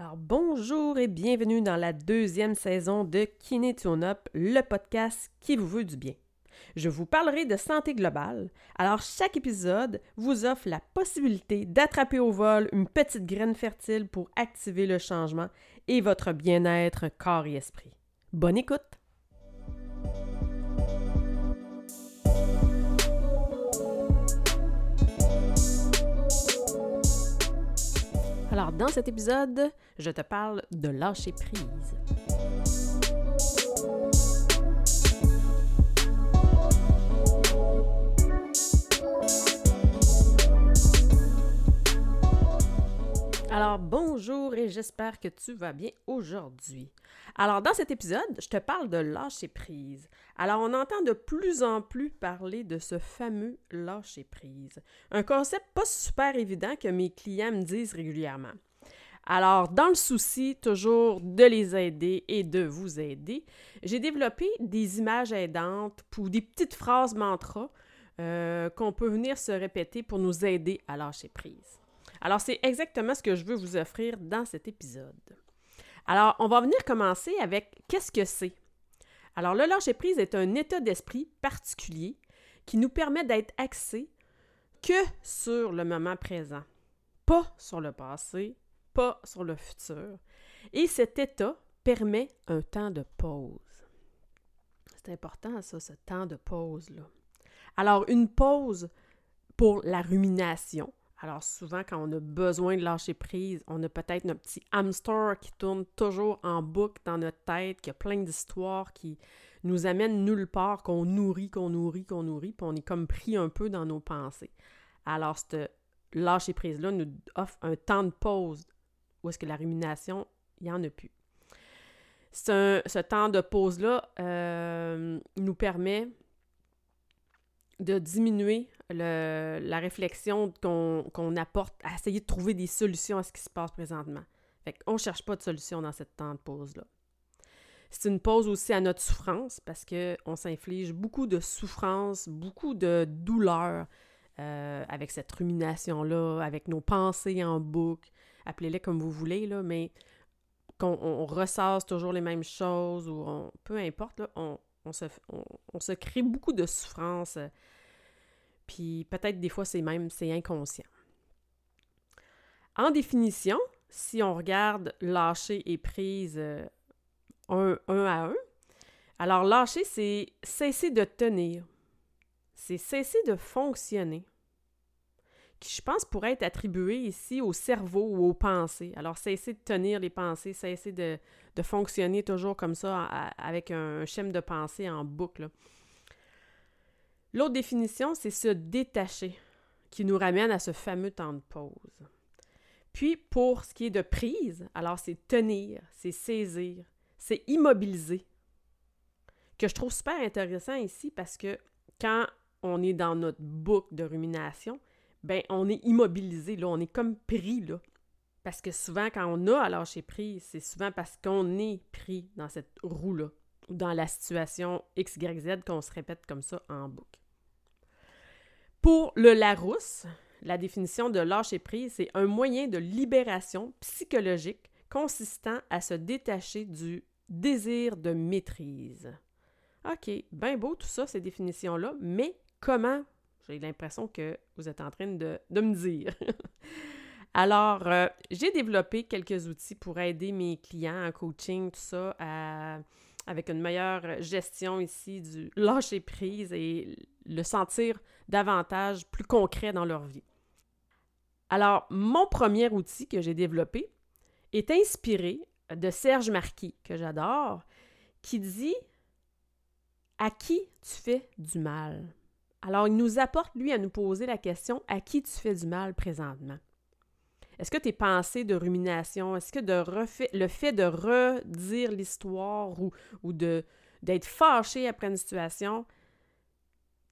Alors bonjour et bienvenue dans la deuxième saison de Kiné Up, le podcast qui vous veut du bien. Je vous parlerai de santé globale. Alors chaque épisode vous offre la possibilité d'attraper au vol une petite graine fertile pour activer le changement et votre bien-être corps et esprit. Bonne écoute! Alors, dans cet épisode, je te parle de lâcher prise. Alors bonjour et j'espère que tu vas bien aujourd'hui. Alors dans cet épisode, je te parle de lâcher prise. Alors on entend de plus en plus parler de ce fameux lâcher prise. Un concept pas super évident que mes clients me disent régulièrement. Alors, dans le souci toujours de les aider et de vous aider, j'ai développé des images aidantes pour des petites phrases mantra euh, qu'on peut venir se répéter pour nous aider à lâcher prise. Alors, c'est exactement ce que je veux vous offrir dans cet épisode. Alors, on va venir commencer avec qu'est-ce que c'est? Alors, le lâcher-prise est un état d'esprit particulier qui nous permet d'être axé que sur le moment présent, pas sur le passé, pas sur le futur. Et cet état permet un temps de pause. C'est important, ça, ce temps de pause-là. Alors, une pause pour la rumination, alors souvent, quand on a besoin de lâcher prise, on a peut-être notre petit hamster qui tourne toujours en boucle dans notre tête, qui a plein d'histoires qui nous amènent nulle part, qu'on nourrit, qu'on nourrit, qu'on nourrit, puis on est comme pris un peu dans nos pensées. Alors, ce lâcher prise-là nous offre un temps de pause où est-ce que la rumination, il n'y en a plus. Ce, temps de pause-là euh, nous permet de diminuer la réflexion qu'on apporte à essayer de trouver des solutions à ce qui se passe présentement. Fait qu'on ne cherche pas de solution dans cette temps de pause-là. C'est une pause aussi à notre souffrance parce qu'on s'inflige beaucoup de souffrance, beaucoup de douleur euh, avec cette rumination-là, avec nos pensées en boucle, appelez-les comme vous voulez, mais qu'on on ressasse toujours les mêmes choses ou peu importe, on, on se, on, se crée beaucoup de souffrance. Euh, puis peut-être des fois, c'est même c'est inconscient. En définition, si on regarde lâcher et prise euh, un, un à un, alors lâcher, c'est cesser de tenir. C'est cesser de fonctionner qui, je pense, pourrait être attribué ici au cerveau ou aux pensées. Alors, cesser de tenir les pensées, cesser de, de fonctionner toujours comme ça, avec un, schéma de pensée en boucle. L'autre définition, c'est se détacher, qui nous ramène à ce fameux temps de pause. Puis, pour ce qui est de prise, alors c'est tenir, c'est saisir, c'est immobiliser, que je trouve super intéressant ici parce que quand on est dans notre boucle de rumination, ben on est immobilisé, là, on est comme pris, là. Parce que souvent, quand on a à lâcher prise, c'est souvent parce qu'on est pris dans cette roue-là, ou dans la situation X, Y, Z qu'on se répète comme ça en boucle. Pour le Larousse, la définition de lâcher prise, c'est un moyen de libération psychologique consistant à se détacher du désir de maîtrise. OK, bien beau tout ça, ces définitions-là, mais comment? J'ai l'impression que vous êtes en train de, me dire. Alors, euh, j'ai développé quelques outils pour aider mes clients en coaching, tout ça, avec une meilleure gestion ici du lâcher prise et le sentir davantage plus concret dans leur vie. Alors, mon premier outil que j'ai développé est inspiré de Serge Marquis, que j'adore, qui dit À qui tu fais du mal? Alors, il nous apporte, lui, à nous poser la question à qui tu fais du mal présentement? Est-ce que tes pensées de rumination, est-ce que le fait de redire l'histoire ou d'être fâché après une situation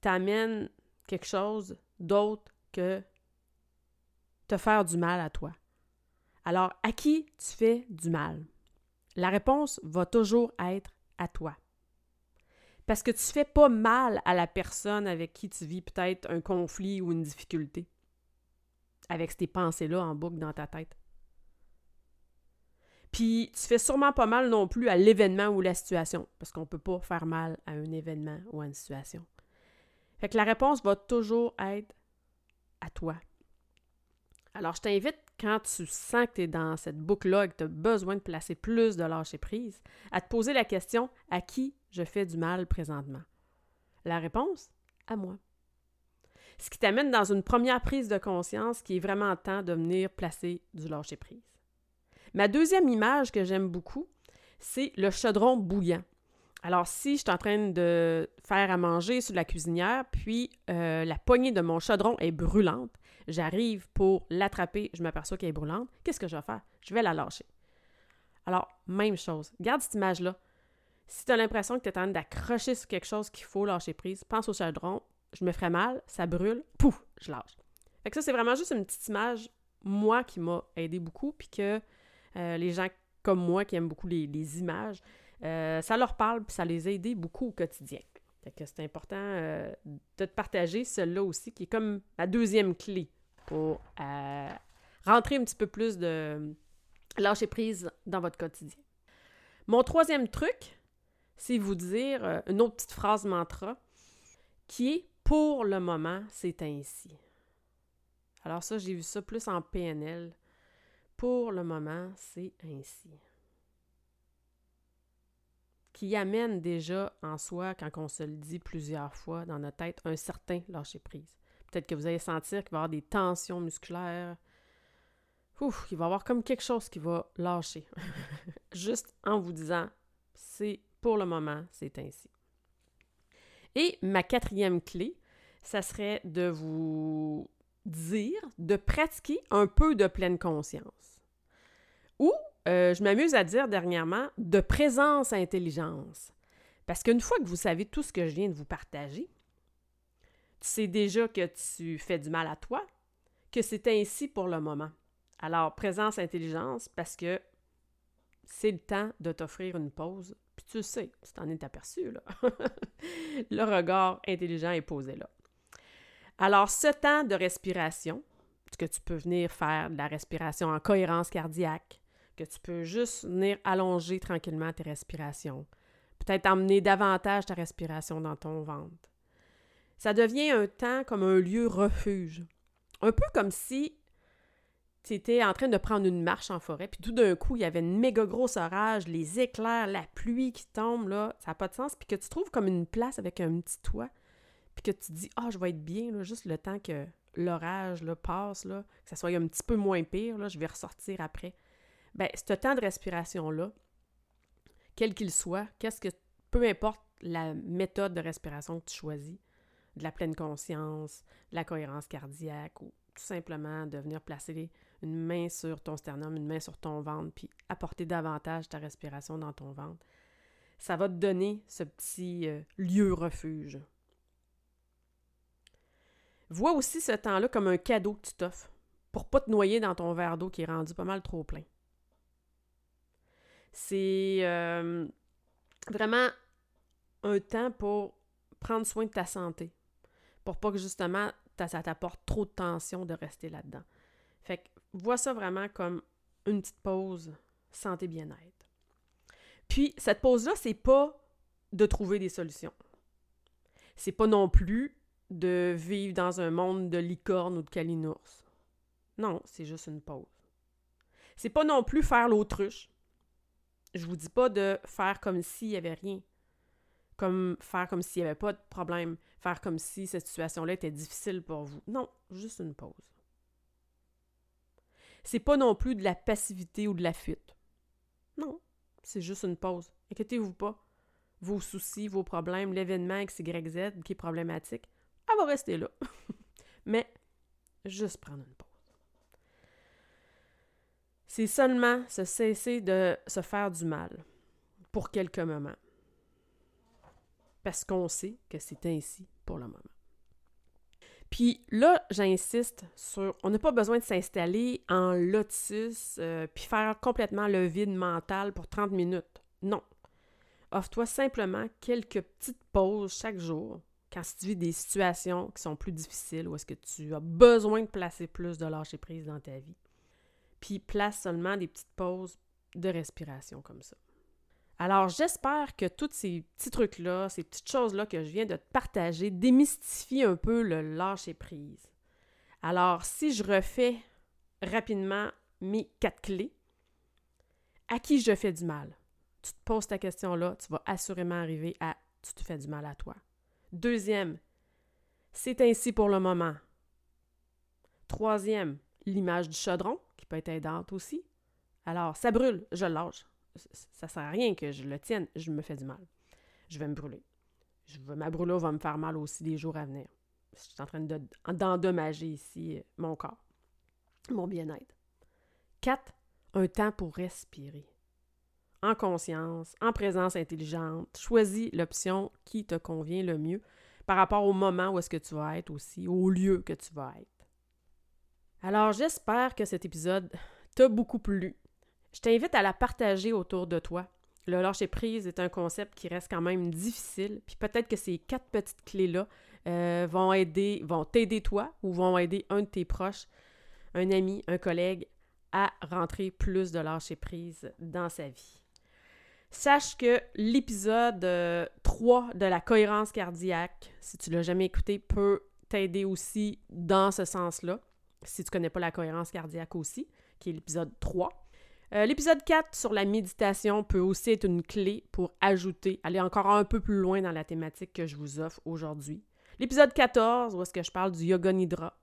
t'amène quelque chose d'autre que te faire du mal à toi? Alors, à qui tu fais du mal? La réponse va toujours être à toi. Parce que tu ne fais pas mal à la personne avec qui tu vis peut-être un conflit ou une difficulté. Avec ces pensées-là en boucle dans ta tête. Puis tu fais sûrement pas mal non plus à l'événement ou la situation, parce qu'on peut pas faire mal à un événement ou à une situation. Fait que la réponse va toujours être à toi. Alors, je t'invite, quand tu sens que tu es dans cette boucle-là et que tu as besoin de placer plus de lâcher prise, à te poser la question à qui je fais du mal présentement? La réponse? À moi. Ce qui t'amène dans une première prise de conscience qui est vraiment temps de venir placer du lâcher prise. Ma deuxième image que j'aime beaucoup, c'est le chaudron bouillant. Alors, si je suis en train de faire à manger sur la cuisinière, puis euh, la poignée de mon chaudron est brûlante, j'arrive pour l'attraper, je m'aperçois qu'elle est brûlante, qu'est-ce que je vais faire? Je vais la lâcher. Alors, même chose. Garde cette image-là. Si tu as l'impression que tu es en train d'accrocher sur quelque chose qu'il faut lâcher prise, pense au chaudron, je me ferais mal, ça brûle, pouf, je lâche. Fait que ça, c'est vraiment juste une petite image, moi, qui m'a aidé beaucoup, puis que euh, les gens comme moi qui aiment beaucoup les, images, euh, ça leur parle, puis ça les a aidés beaucoup au quotidien. C'est important euh, de partager celle-là aussi, qui est comme ma deuxième clé pour rentrer un petit peu plus de lâcher prise dans votre quotidien. Mon troisième truc, c'est vous dire une autre petite phrase mantra qui est pour le moment, c'est ainsi. Alors ça, j'ai vu ça plus en PNL. Pour le moment, c'est ainsi. Qui amène déjà en soi, quand on se le dit plusieurs fois dans notre tête, un certain lâcher-prise. Peut-être que vous allez sentir qu'il va y avoir des tensions musculaires. Il va y avoir comme quelque chose qui va lâcher. Juste en vous disant, c'est pour le moment, c'est ainsi. Et ma quatrième clé, ça serait de vous dire de pratiquer un peu de pleine conscience. Ou, euh, je m'amuse à dire dernièrement, de présence à intelligence. Parce qu'une fois que vous savez tout ce que je viens de vous partager, tu sais déjà que tu fais du mal à toi, que c'est ainsi pour le moment. Alors, présence intelligence, parce que c'est le temps de t'offrir une pause puis tu sais, tu t'en es aperçu, là. le regard intelligent est posé là. Alors, ce temps de respiration, que tu peux venir faire de la respiration en cohérence cardiaque, que tu peux juste venir allonger tranquillement tes respirations, peut-être emmener davantage ta respiration dans ton ventre. Ça devient un temps comme un lieu refuge. Un peu comme si tu étais en train de prendre une marche en forêt, puis tout d'un coup, il y avait une méga grosse orage, les éclairs, la pluie qui tombe, là, ça n'a pas de sens, puis que tu trouves comme une place avec un petit toit, puis que tu te dis, ah, je vais être bien, là, juste le temps que l'orage passe, là, que ça soit un petit peu moins pire, là, je vais ressortir après. Ben, ce temps de respiration-là, quel qu'il soit, qu'est-ce que, peu importe la méthode de respiration que tu choisis, de la pleine conscience, de la cohérence cardiaque, ou tout simplement de venir placer une main sur ton sternum, une main sur ton ventre, puis apporter davantage ta respiration dans ton ventre, ça va te donner ce petit euh, lieu refuge. Vois aussi ce temps-là comme un cadeau que tu t'offres pour pas te noyer dans ton verre d'eau qui est rendu pas mal trop plein. C'est euh, vraiment un temps pour prendre soin de ta santé, pour pas que justement ça t'apporte trop de tension de rester là-dedans. Fait que vois ça vraiment comme une petite pause santé bien-être. Puis cette pause-là, c'est pas de trouver des solutions. C'est pas non plus de vivre dans un monde de licorne ou de calinours. Non, c'est juste une pause. C'est pas non plus faire l'autruche. Je vous dis pas de faire comme s'il y avait rien. Comme faire comme s'il n'y avait pas de problème faire comme si cette situation-là était difficile pour vous. Non, juste une pause. C'est pas non plus de la passivité ou de la fuite. Non, c'est juste une pause. Inquiétez-vous pas. Vos soucis, vos problèmes, l'événement XYZ qui est problématique, elle va rester là. Mais juste prendre une pause. C'est seulement se cesser de se faire du mal pour quelques moments parce qu'on sait que c'est ainsi pour le moment. Puis là, j'insiste sur, on n'a pas besoin de s'installer en lotus euh, puis faire complètement le vide mental pour 30 minutes. Non. Offre-toi simplement quelques petites pauses chaque jour quand tu vis des situations qui sont plus difficiles ou est-ce que tu as besoin de placer plus de lâcher prise dans ta vie. Puis place seulement des petites pauses de respiration comme ça. Alors, j'espère que tous ces petits trucs-là, ces petites choses-là que je viens de te partager, démystifient un peu le lâcher-prise. Alors, si je refais rapidement mes quatre clés, à qui je fais du mal? Tu te poses ta question-là, tu vas assurément arriver à tu te fais du mal à toi. Deuxième, c'est ainsi pour le moment. Troisième, l'image du chaudron, peut être aidante aussi. Alors, ça brûle, je le lâche. Ça sert à rien que je le tienne, je me fais du mal. Je vais me brûler. Je ma brûlure va me faire mal aussi des jours à venir. Je suis en train d'endommager ici euh, mon corps, mon bien-être. Quatre, un temps pour respirer. En conscience, en présence intelligente, choisis l'option qui te convient le mieux par rapport au moment où est-ce que tu vas être aussi, au lieu que tu vas être. Alors, j'espère que cet épisode t'a beaucoup plu. Je t'invite à la partager autour de toi. Le lâcher prise est un concept qui reste quand même difficile, puis peut-être que ces quatre petites clés-là euh, vont aider, vont t'aider toi ou vont aider un de tes proches, un ami, un collègue à rentrer plus de lâcher prise dans sa vie. Sache que l'épisode 3 euh, de la cohérence cardiaque, si tu l'as jamais écouté, peut t'aider aussi dans ce sens-là, si tu connais pas la cohérence cardiaque aussi, qui est l'épisode 3. Euh, l'épisode 4 sur la méditation peut aussi être une clé pour ajouter, aller encore un peu plus loin dans la thématique que je vous offre aujourd'hui. L'épisode 14, où est-ce que je parle du yoga nidra.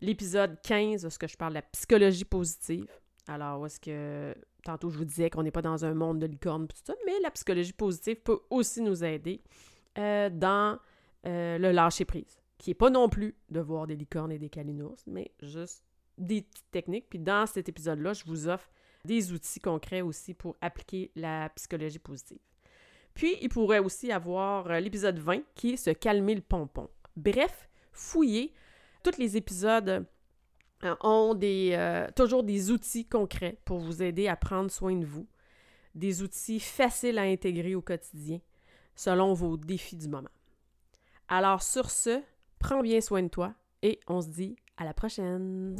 L'épisode 15, où est-ce que je parle de la psychologie positive. Alors, où est-ce que tantôt je vous disais qu'on n'est pas dans un monde de licorne tout ça, mais la psychologie positive peut aussi nous aider euh, dans euh, le lâcher prise, qui n'est pas non plus de voir des licornes et des calinours, mais juste des petites techniques. Puis dans cet épisode-là, je vous offre des outils concrets aussi pour appliquer la psychologie positive. Puis, il pourrait aussi avoir euh, l'épisode 20 qui est se calmer le pompon. Bref, fouillez. Tous les épisodes euh, ont des, euh, toujours des outils concrets pour vous aider à prendre soin de vous. Des outils faciles à intégrer au quotidien selon vos défis du moment. Alors sur ce, prends bien soin de toi et on se dit à la prochaine.